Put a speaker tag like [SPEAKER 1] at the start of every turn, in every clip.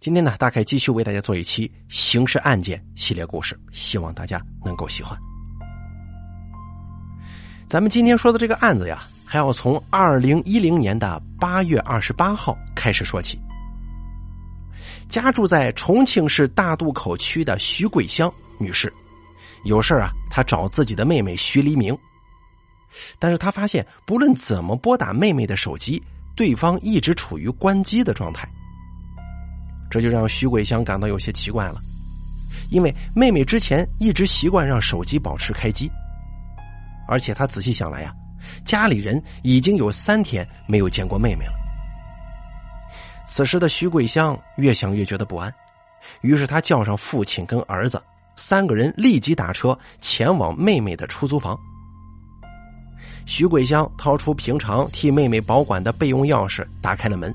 [SPEAKER 1] 今天呢，大概继续为大家做一期刑事案件系列故事，希望大家能够喜欢。咱们今天说的这个案子呀，还要从二零一零年的八月二十八号开始说起。家住在重庆市大渡口区的徐桂香女士，有事啊，她找自己的妹妹徐黎明，但是她发现不论怎么拨打妹妹的手机，对方一直处于关机的状态。这就让徐桂香感到有些奇怪了，因为妹妹之前一直习惯让手机保持开机，而且她仔细想来呀，家里人已经有三天没有见过妹妹了。此时的徐桂香越想越觉得不安，于是她叫上父亲跟儿子三个人立即打车前往妹妹的出租房。徐桂香掏出平常替妹妹保管的备用钥匙，打开了门。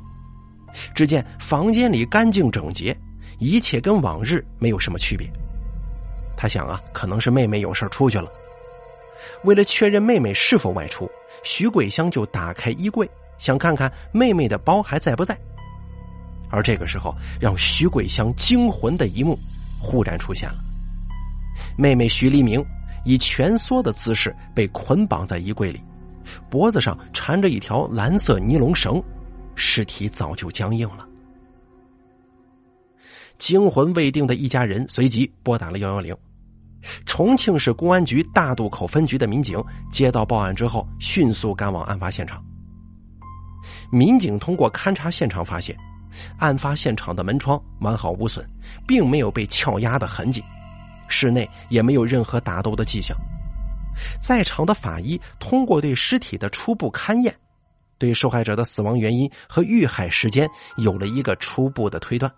[SPEAKER 1] 只见房间里干净整洁，一切跟往日没有什么区别。他想啊，可能是妹妹有事出去了。为了确认妹妹是否外出，徐桂香就打开衣柜，想看看妹妹的包还在不在。而这个时候，让徐桂香惊魂的一幕忽然出现了：妹妹徐黎明以蜷缩的姿势被捆绑在衣柜里，脖子上缠着一条蓝色尼龙绳。尸体早就僵硬了。惊魂未定的一家人随即拨打了幺幺零。重庆市公安局大渡口分局的民警接到报案之后，迅速赶往案发现场。民警通过勘查现场发现，案发现场的门窗完好无损，并没有被撬压的痕迹，室内也没有任何打斗的迹象。在场的法医通过对尸体的初步勘验。对受害者的死亡原因和遇害时间有了一个初步的推断。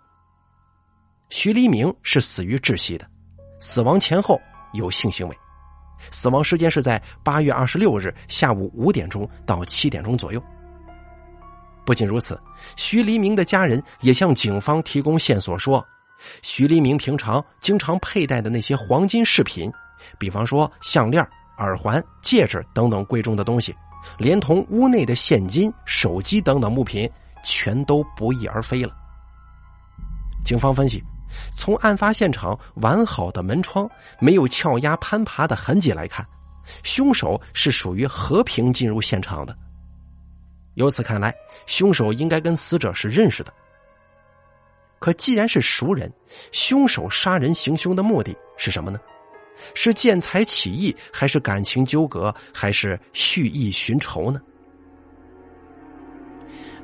[SPEAKER 1] 徐黎明是死于窒息的，死亡前后有性行为，死亡时间是在八月二十六日下午五点钟到七点钟左右。不仅如此，徐黎明的家人也向警方提供线索说，徐黎明平常经常佩戴的那些黄金饰品，比方说项链、耳环、戒指等等贵重的东西。连同屋内的现金、手机等等物品，全都不翼而飞了。警方分析，从案发现场完好的门窗、没有撬压、攀爬的痕迹来看，凶手是属于和平进入现场的。由此看来，凶手应该跟死者是认识的。可既然是熟人，凶手杀人行凶的目的是什么呢？是见财起意，还是感情纠葛，还是蓄意寻仇呢？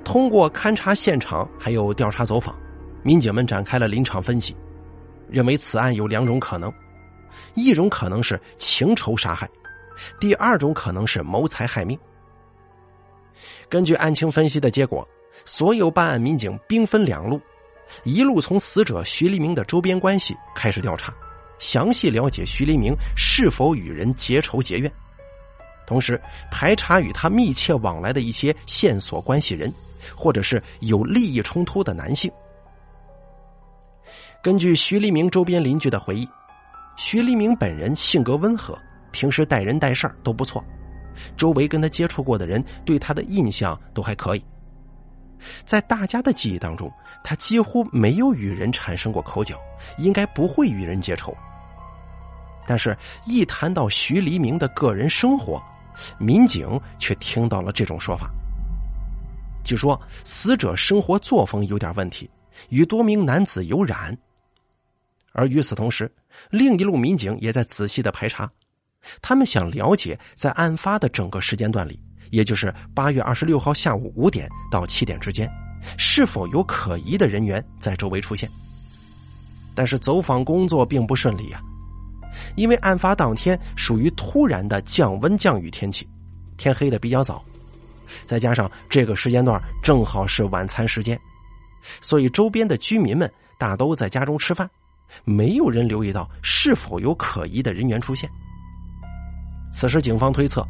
[SPEAKER 1] 通过勘察现场，还有调查走访，民警们展开了临场分析，认为此案有两种可能：一种可能是情仇杀害，第二种可能是谋财害命。根据案情分析的结果，所有办案民警兵分两路，一路从死者徐立明的周边关系开始调查。详细了解徐黎明是否与人结仇结怨，同时排查与他密切往来的一些线索关系人，或者是有利益冲突的男性。根据徐黎明周边邻居的回忆，徐黎明本人性格温和，平时待人待事都不错，周围跟他接触过的人对他的印象都还可以。在大家的记忆当中，他几乎没有与人产生过口角，应该不会与人结仇。但是，一谈到徐黎明的个人生活，民警却听到了这种说法。据说，死者生活作风有点问题，与多名男子有染。而与此同时，另一路民警也在仔细的排查，他们想了解在案发的整个时间段里，也就是八月二十六号下午五点到七点之间，是否有可疑的人员在周围出现。但是，走访工作并不顺利啊。因为案发当天属于突然的降温降雨天气，天黑的比较早，再加上这个时间段正好是晚餐时间，所以周边的居民们大都在家中吃饭，没有人留意到是否有可疑的人员出现。此时，警方推测，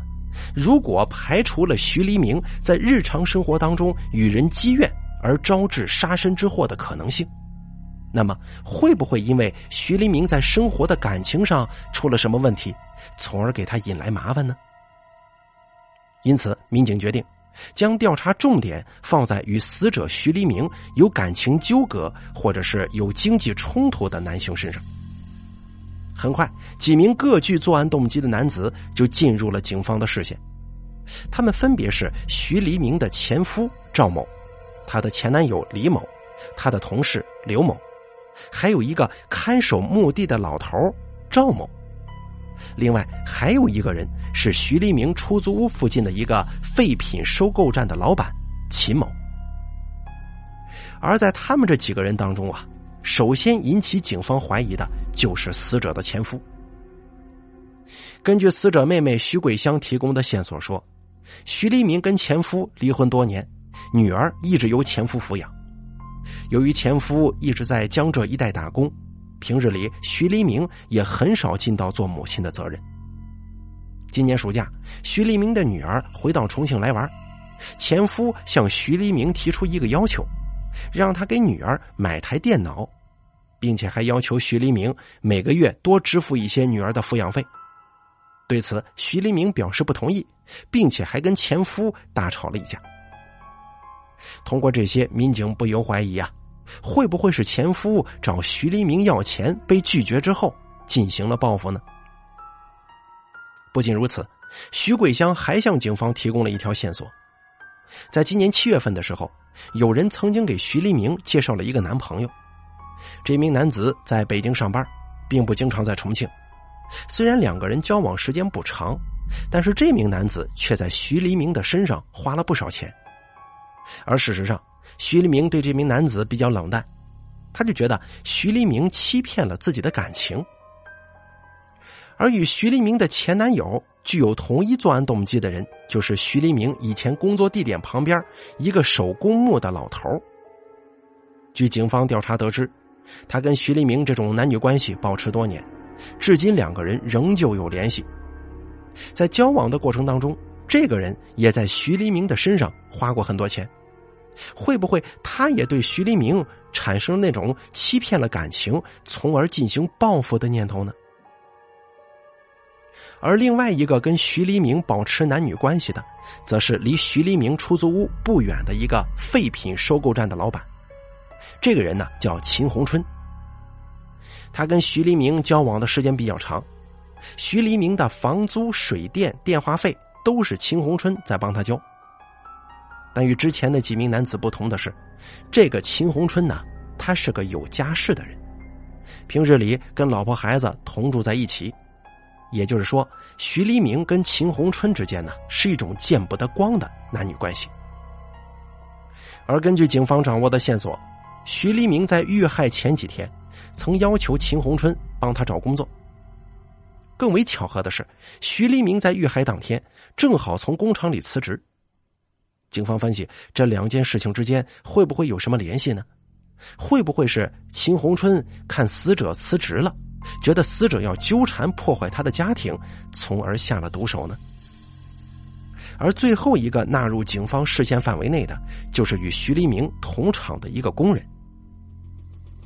[SPEAKER 1] 如果排除了徐黎明在日常生活当中与人积怨而招致杀身之祸的可能性。那么会不会因为徐黎明在生活的感情上出了什么问题，从而给他引来麻烦呢？因此，民警决定将调查重点放在与死者徐黎明有感情纠葛或者是有经济冲突的男性身上。很快，几名各具作案动机的男子就进入了警方的视线。他们分别是徐黎明的前夫赵某，他的前男友李某，他的同事刘某，还有一个看守墓地的老头赵某。另外还有一个人是徐黎明出租屋附近的一个废品收购站的老板秦某。而在他们这几个人当中啊。首先引起警方怀疑的就是死者的前夫。根据死者妹妹徐桂香提供的线索说，徐黎明跟前夫离婚多年，女儿一直由前夫抚养。由于前夫一直在江浙一带打工，平日里徐黎明也很少尽到做母亲的责任。今年暑假，徐黎明的女儿回到重庆来玩，前夫向徐黎明提出一个要求，让他给女儿买台电脑。并且还要求徐黎明每个月多支付一些女儿的抚养费。对此，徐黎明表示不同意，并且还跟前夫大吵了一架。通过这些，民警不由怀疑啊，会不会是前夫找徐黎明要钱被拒绝之后进行了报复呢？不仅如此，徐桂香还向警方提供了一条线索：在今年七月份的时候，有人曾经给徐黎明介绍了一个男朋友。这名男子在北京上班，并不经常在重庆。虽然两个人交往时间不长，但是这名男子却在徐黎明的身上花了不少钱。而事实上，徐黎明对这名男子比较冷淡，他就觉得徐黎明欺骗了自己的感情。而与徐黎明的前男友具有同一作案动机的人，就是徐黎明以前工作地点旁边一个守公墓的老头。据警方调查得知。他跟徐黎明这种男女关系保持多年，至今两个人仍旧有联系。在交往的过程当中，这个人也在徐黎明的身上花过很多钱，会不会他也对徐黎明产生那种欺骗了感情，从而进行报复的念头呢？而另外一个跟徐黎明保持男女关系的，则是离徐黎明出租屋不远的一个废品收购站的老板。这个人呢叫秦红春，他跟徐黎明交往的时间比较长，徐黎明的房租、水电、电话费都是秦红春在帮他交。但与之前的几名男子不同的是，这个秦红春呢，他是个有家室的人，平日里跟老婆孩子同住在一起，也就是说，徐黎明跟秦红春之间呢是一种见不得光的男女关系。而根据警方掌握的线索。徐黎明在遇害前几天，曾要求秦红春帮他找工作。更为巧合的是，徐黎明在遇害当天正好从工厂里辞职。警方分析，这两件事情之间会不会有什么联系呢？会不会是秦红春看死者辞职了，觉得死者要纠缠破坏他的家庭，从而下了毒手呢？而最后一个纳入警方视线范围内的，就是与徐黎明同厂的一个工人。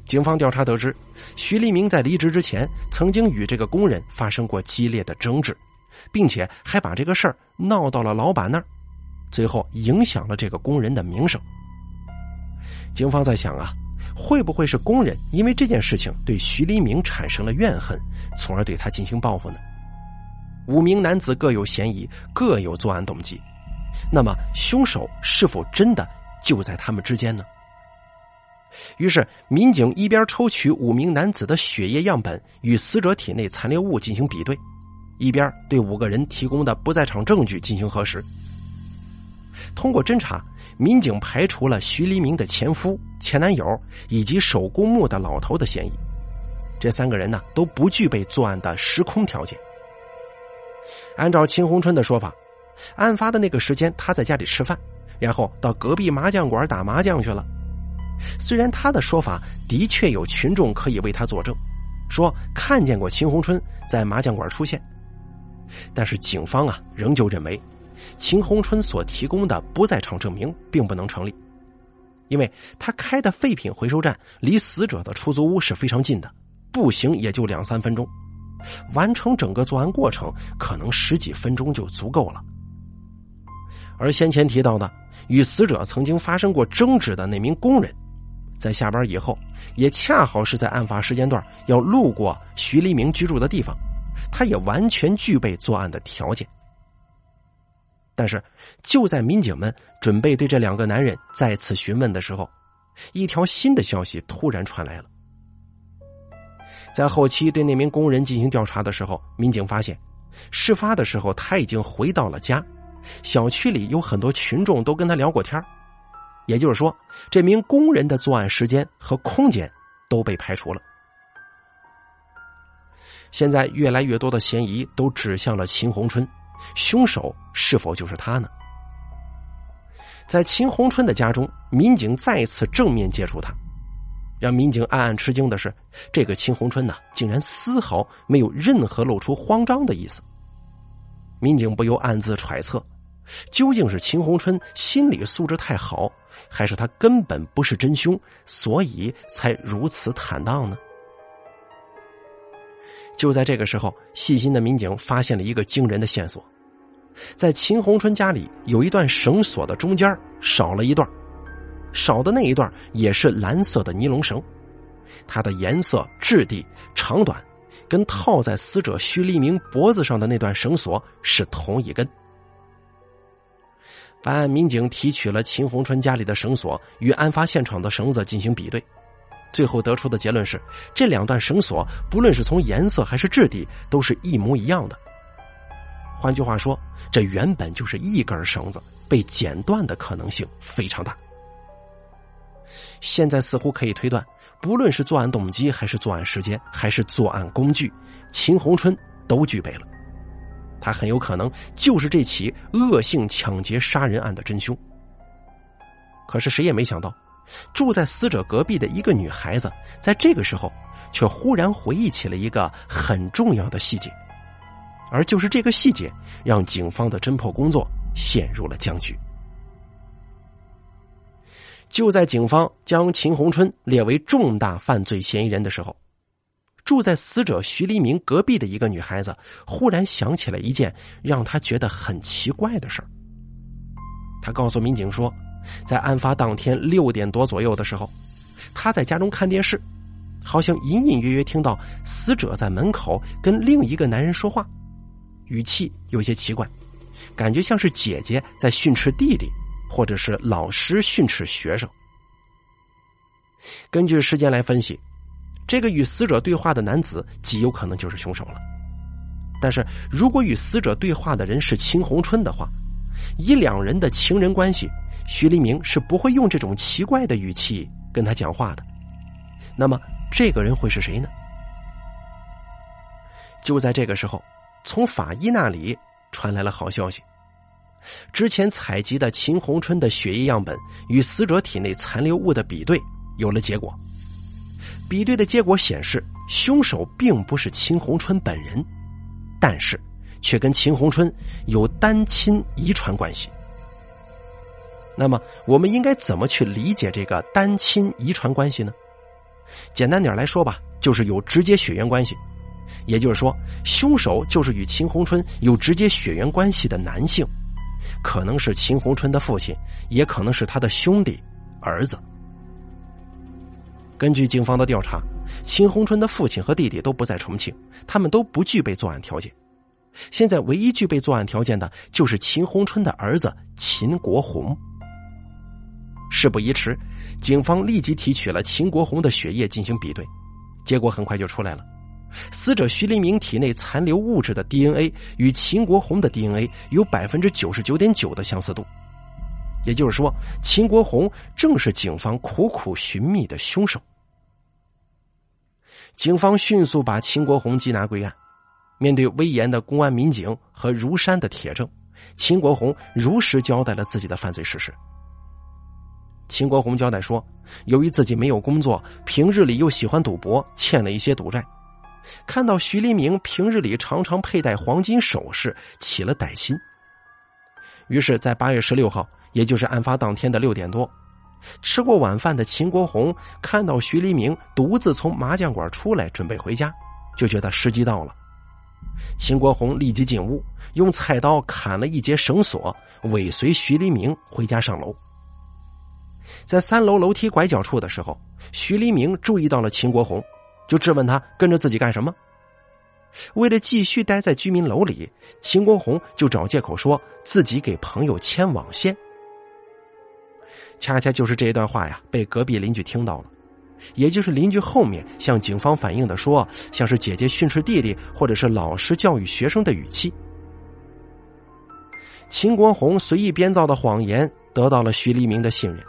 [SPEAKER 1] 警方调查得知，徐立明在离职之前曾经与这个工人发生过激烈的争执，并且还把这个事儿闹到了老板那儿，最后影响了这个工人的名声。警方在想啊，会不会是工人因为这件事情对徐立明产生了怨恨，从而对他进行报复呢？五名男子各有嫌疑，各有作案动机，那么凶手是否真的就在他们之间呢？于是，民警一边抽取五名男子的血液样本与死者体内残留物进行比对，一边对五个人提供的不在场证据进行核实。通过侦查，民警排除了徐黎明的前夫、前男友以及守公墓的老头的嫌疑。这三个人呢，都不具备作案的时空条件。按照秦红春的说法，案发的那个时间，他在家里吃饭，然后到隔壁麻将馆打麻将去了。虽然他的说法的确有群众可以为他作证，说看见过秦红春在麻将馆出现，但是警方啊仍旧认为，秦红春所提供的不在场证明并不能成立，因为他开的废品回收站离死者的出租屋是非常近的，步行也就两三分钟，完成整个作案过程可能十几分钟就足够了。而先前提到的与死者曾经发生过争执的那名工人，在下班以后，也恰好是在案发时间段要路过徐黎明居住的地方，他也完全具备作案的条件。但是，就在民警们准备对这两个男人再次询问的时候，一条新的消息突然传来了。在后期对那名工人进行调查的时候，民警发现，事发的时候他已经回到了家，小区里有很多群众都跟他聊过天也就是说，这名工人的作案时间和空间都被排除了。现在，越来越多的嫌疑都指向了秦红春。凶手是否就是他呢？在秦红春的家中，民警再次正面接触他，让民警暗暗吃惊的是，这个秦红春呢，竟然丝毫没有任何露出慌张的意思。民警不由暗自揣测，究竟是秦红春心理素质太好，还是他根本不是真凶，所以才如此坦荡呢？就在这个时候，细心的民警发现了一个惊人的线索。在秦红春家里有一段绳索的中间少了一段，少的那一段也是蓝色的尼龙绳，它的颜色、质地、长短，跟套在死者徐立明脖子上的那段绳索是同一根。办案民警提取了秦红春家里的绳索与案发现场的绳子进行比对，最后得出的结论是，这两段绳索不论是从颜色还是质地，都是一模一样的。换句话说，这原本就是一根绳子被剪断的可能性非常大。现在似乎可以推断，不论是作案动机，还是作案时间，还是作案工具，秦红春都具备了。他很有可能就是这起恶性抢劫杀人案的真凶。可是谁也没想到，住在死者隔壁的一个女孩子，在这个时候却忽然回忆起了一个很重要的细节。而就是这个细节，让警方的侦破工作陷入了僵局。就在警方将秦红春列为重大犯罪嫌疑人的时候，住在死者徐黎明隔壁的一个女孩子忽然想起了一件让她觉得很奇怪的事儿。她告诉民警说，在案发当天六点多左右的时候，她在家中看电视，好像隐隐约约听到死者在门口跟另一个男人说话。语气有些奇怪，感觉像是姐姐在训斥弟弟，或者是老师训斥学生。根据时间来分析，这个与死者对话的男子极有可能就是凶手了。但是如果与死者对话的人是秦红春的话，以两人的情人关系，徐立明是不会用这种奇怪的语气跟他讲话的。那么这个人会是谁呢？就在这个时候。从法医那里传来了好消息，之前采集的秦红春的血液样本与死者体内残留物的比对有了结果。比对的结果显示，凶手并不是秦红春本人，但是却跟秦红春有单亲遗传关系。那么，我们应该怎么去理解这个单亲遗传关系呢？简单点来说吧，就是有直接血缘关系。也就是说，凶手就是与秦红春有直接血缘关系的男性，可能是秦红春的父亲，也可能是他的兄弟、儿子。根据警方的调查，秦红春的父亲和弟弟都不在重庆，他们都不具备作案条件。现在唯一具备作案条件的就是秦红春的儿子秦国红。事不宜迟，警方立即提取了秦国红的血液进行比对，结果很快就出来了。死者徐黎明体内残留物质的 DNA 与秦国红的 DNA 有百分之九十九点九的相似度，也就是说，秦国红正是警方苦苦寻觅的凶手。警方迅速把秦国红缉拿归案。面对威严的公安民警和如山的铁证，秦国红如实交代了自己的犯罪事实。秦国红交代说，由于自己没有工作，平日里又喜欢赌博，欠了一些赌债。看到徐黎明平日里常常佩戴黄金首饰，起了歹心。于是，在八月十六号，也就是案发当天的六点多，吃过晚饭的秦国红看到徐黎明独自从麻将馆出来，准备回家，就觉得时机到了，秦国红立即进屋，用菜刀砍了一截绳索，尾随徐黎明回家上楼。在三楼楼梯拐角处的时候，徐黎明注意到了秦国红，就质问他跟着自己干什么。为了继续待在居民楼里，秦国红就找借口说自己给朋友牵网线。恰恰就是这一段话呀，被隔壁邻居听到了，也就是邻居后面向警方反映的说，像是姐姐训斥弟弟，或者是老师教育学生的语气。秦国红随意编造的谎言得到了徐黎明的信任，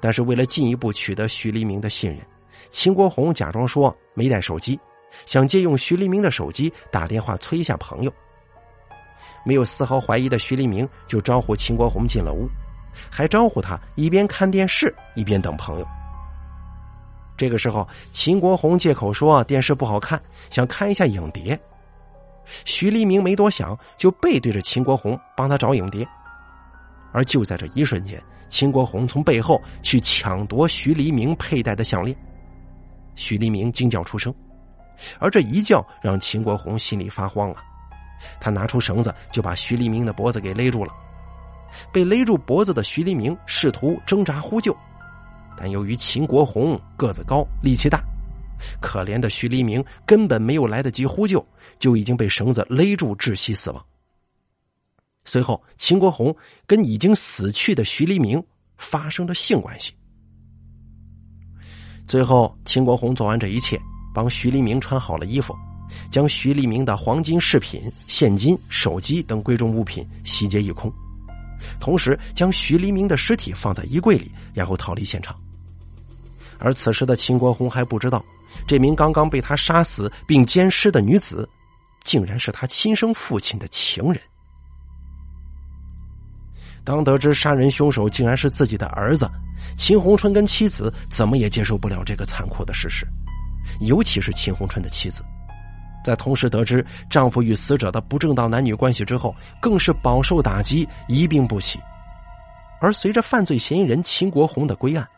[SPEAKER 1] 但是为了进一步取得徐黎明的信任，秦国红假装说没带手机。想借用徐黎明的手机打电话催一下朋友，没有丝毫怀疑的徐黎明就招呼秦国红进了屋，还招呼他一边看电视一边等朋友。这个时候，秦国红借口说电视不好看，想看一下影碟。徐黎明没多想，就背对着秦国红帮他找影碟。而就在这一瞬间，秦国红从背后去抢夺徐黎明佩戴的项链，徐黎明惊叫出声。而这一叫让秦国红心里发慌啊！他拿出绳子就把徐黎明的脖子给勒住了。被勒住脖子的徐黎明试图挣扎呼救，但由于秦国红个子高、力气大，可怜的徐黎明根本没有来得及呼救，就已经被绳子勒住窒息死亡。随后，秦国红跟已经死去的徐黎明发生了性关系。最后，秦国红做完这一切。帮徐黎明穿好了衣服，将徐黎明的黄金饰品、现金、手机等贵重物品洗劫一空，同时将徐黎明的尸体放在衣柜里，然后逃离现场。而此时的秦国红还不知道，这名刚刚被他杀死并奸尸的女子，竟然是他亲生父亲的情人。当得知杀人凶手竟然是自己的儿子，秦红春跟妻子怎么也接受不了这个残酷的事实。尤其是秦红春的妻子，在同时得知丈夫与死者的不正当男女关系之后，更是饱受打击，一病不起。而随着犯罪嫌疑人秦国红的归案，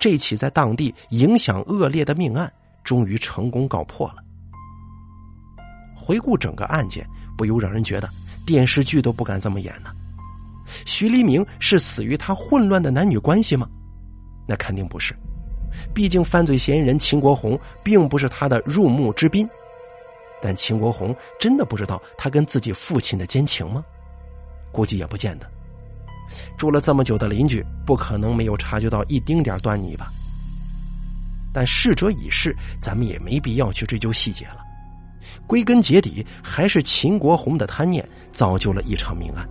[SPEAKER 1] 这起在当地影响恶劣的命案终于成功告破了。回顾整个案件，不由让人觉得电视剧都不敢这么演呢。徐黎明是死于他混乱的男女关系吗？那肯定不是。毕竟，犯罪嫌疑人秦国红并不是他的入幕之宾，但秦国红真的不知道他跟自己父亲的奸情吗？估计也不见得。住了这么久的邻居，不可能没有察觉到一丁点端倪吧？但逝者已逝，咱们也没必要去追究细节了。归根结底，还是秦国红的贪念造就了一场命案，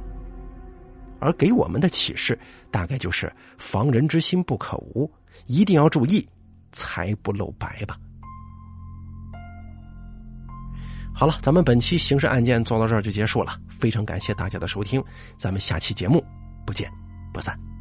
[SPEAKER 1] 而给我们的启示，大概就是防人之心不可无。一定要注意，财不露白吧。好了，咱们本期刑事案件做到这儿就结束了，非常感谢大家的收听，咱们下期节目不见不散。